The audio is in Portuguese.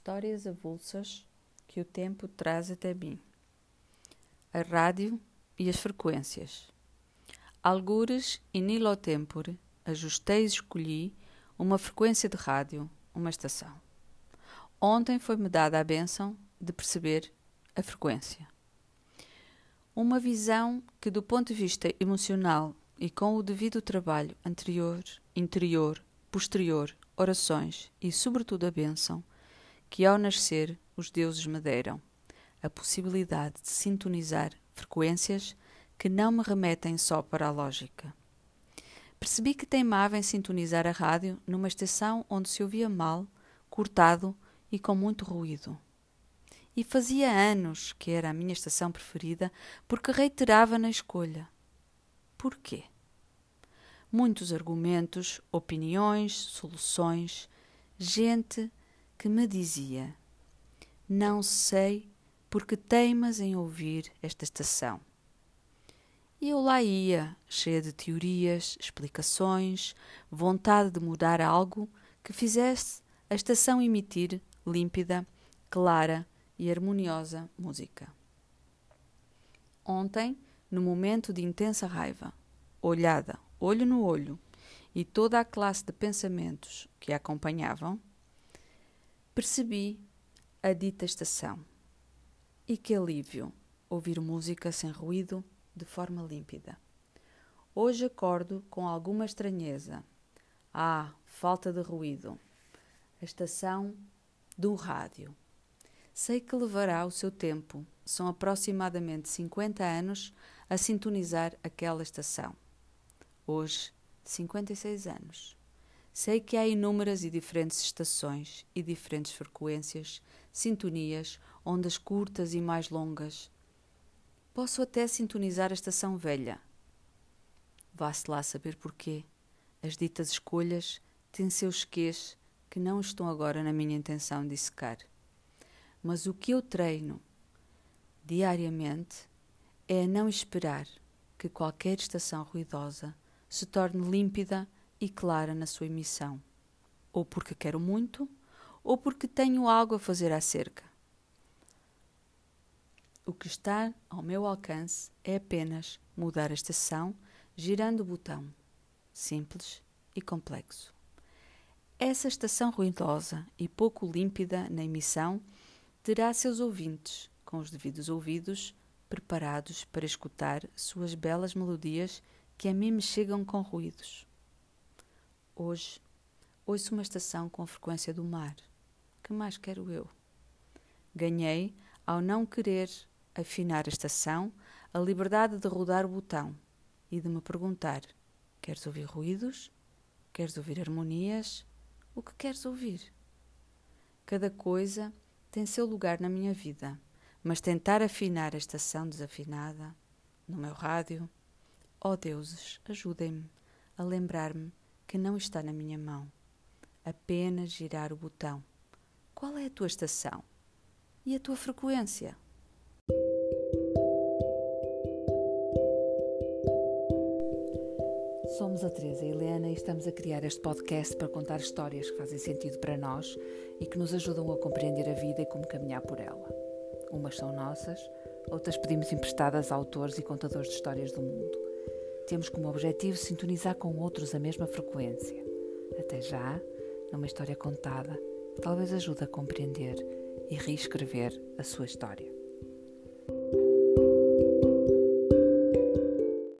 Histórias avulsas que o tempo traz até mim. A rádio e as frequências. Algures e nilo tempore, ajustei e escolhi uma frequência de rádio, uma estação. Ontem foi-me dada a benção de perceber a frequência. Uma visão que, do ponto de vista emocional e com o devido trabalho anterior, interior, posterior, orações e, sobretudo, a bênção, que ao nascer os deuses me deram, a possibilidade de sintonizar frequências que não me remetem só para a lógica. Percebi que teimava em sintonizar a rádio numa estação onde se ouvia mal, cortado e com muito ruído. E fazia anos que era a minha estação preferida porque reiterava na escolha. Porquê? muitos argumentos, opiniões, soluções, gente que me dizia: Não sei porque teimas em ouvir esta estação. E eu lá ia, cheia de teorias, explicações, vontade de mudar algo que fizesse a estação emitir límpida, clara e harmoniosa música. Ontem, no momento de intensa raiva, olhada, olho no olho, e toda a classe de pensamentos que a acompanhavam, percebi a dita estação. E que alívio ouvir música sem ruído, de forma límpida. Hoje acordo com alguma estranheza. Ah, falta de ruído. A estação do rádio. Sei que levará o seu tempo, são aproximadamente 50 anos, a sintonizar aquela estação hoje 56 anos. Sei que há inúmeras e diferentes estações e diferentes frequências, sintonias, ondas curtas e mais longas. Posso até sintonizar a estação velha. Vá-se lá saber porquê. As ditas escolhas têm seus quês que não estão agora na minha intenção de secar. Mas o que eu treino diariamente é a não esperar que qualquer estação ruidosa se torne límpida e clara na sua emissão, ou porque quero muito, ou porque tenho algo a fazer acerca. O que está ao meu alcance é apenas mudar a estação girando o botão. Simples e complexo. Essa estação ruidosa e pouco límpida na emissão terá seus ouvintes, com os devidos ouvidos, preparados para escutar suas belas melodias que a mim me chegam com ruídos. Hoje ouço uma estação com frequência do mar. Que mais quero eu? Ganhei, ao não querer afinar a estação, a liberdade de rodar o botão e de me perguntar: queres ouvir ruídos? Queres ouvir harmonias? O que queres ouvir? Cada coisa tem seu lugar na minha vida, mas tentar afinar a estação desafinada, no meu rádio, Ó oh deuses, ajudem-me a lembrar-me que não está na minha mão. Apenas girar o botão. Qual é a tua estação? E a tua frequência? Somos a Teresa e a Helena e estamos a criar este podcast para contar histórias que fazem sentido para nós e que nos ajudam a compreender a vida e como caminhar por ela. Umas são nossas, outras pedimos emprestadas a autores e contadores de histórias do mundo. Temos como objetivo sintonizar com outros a mesma frequência. Até já, numa história contada, talvez ajude a compreender e reescrever a sua história.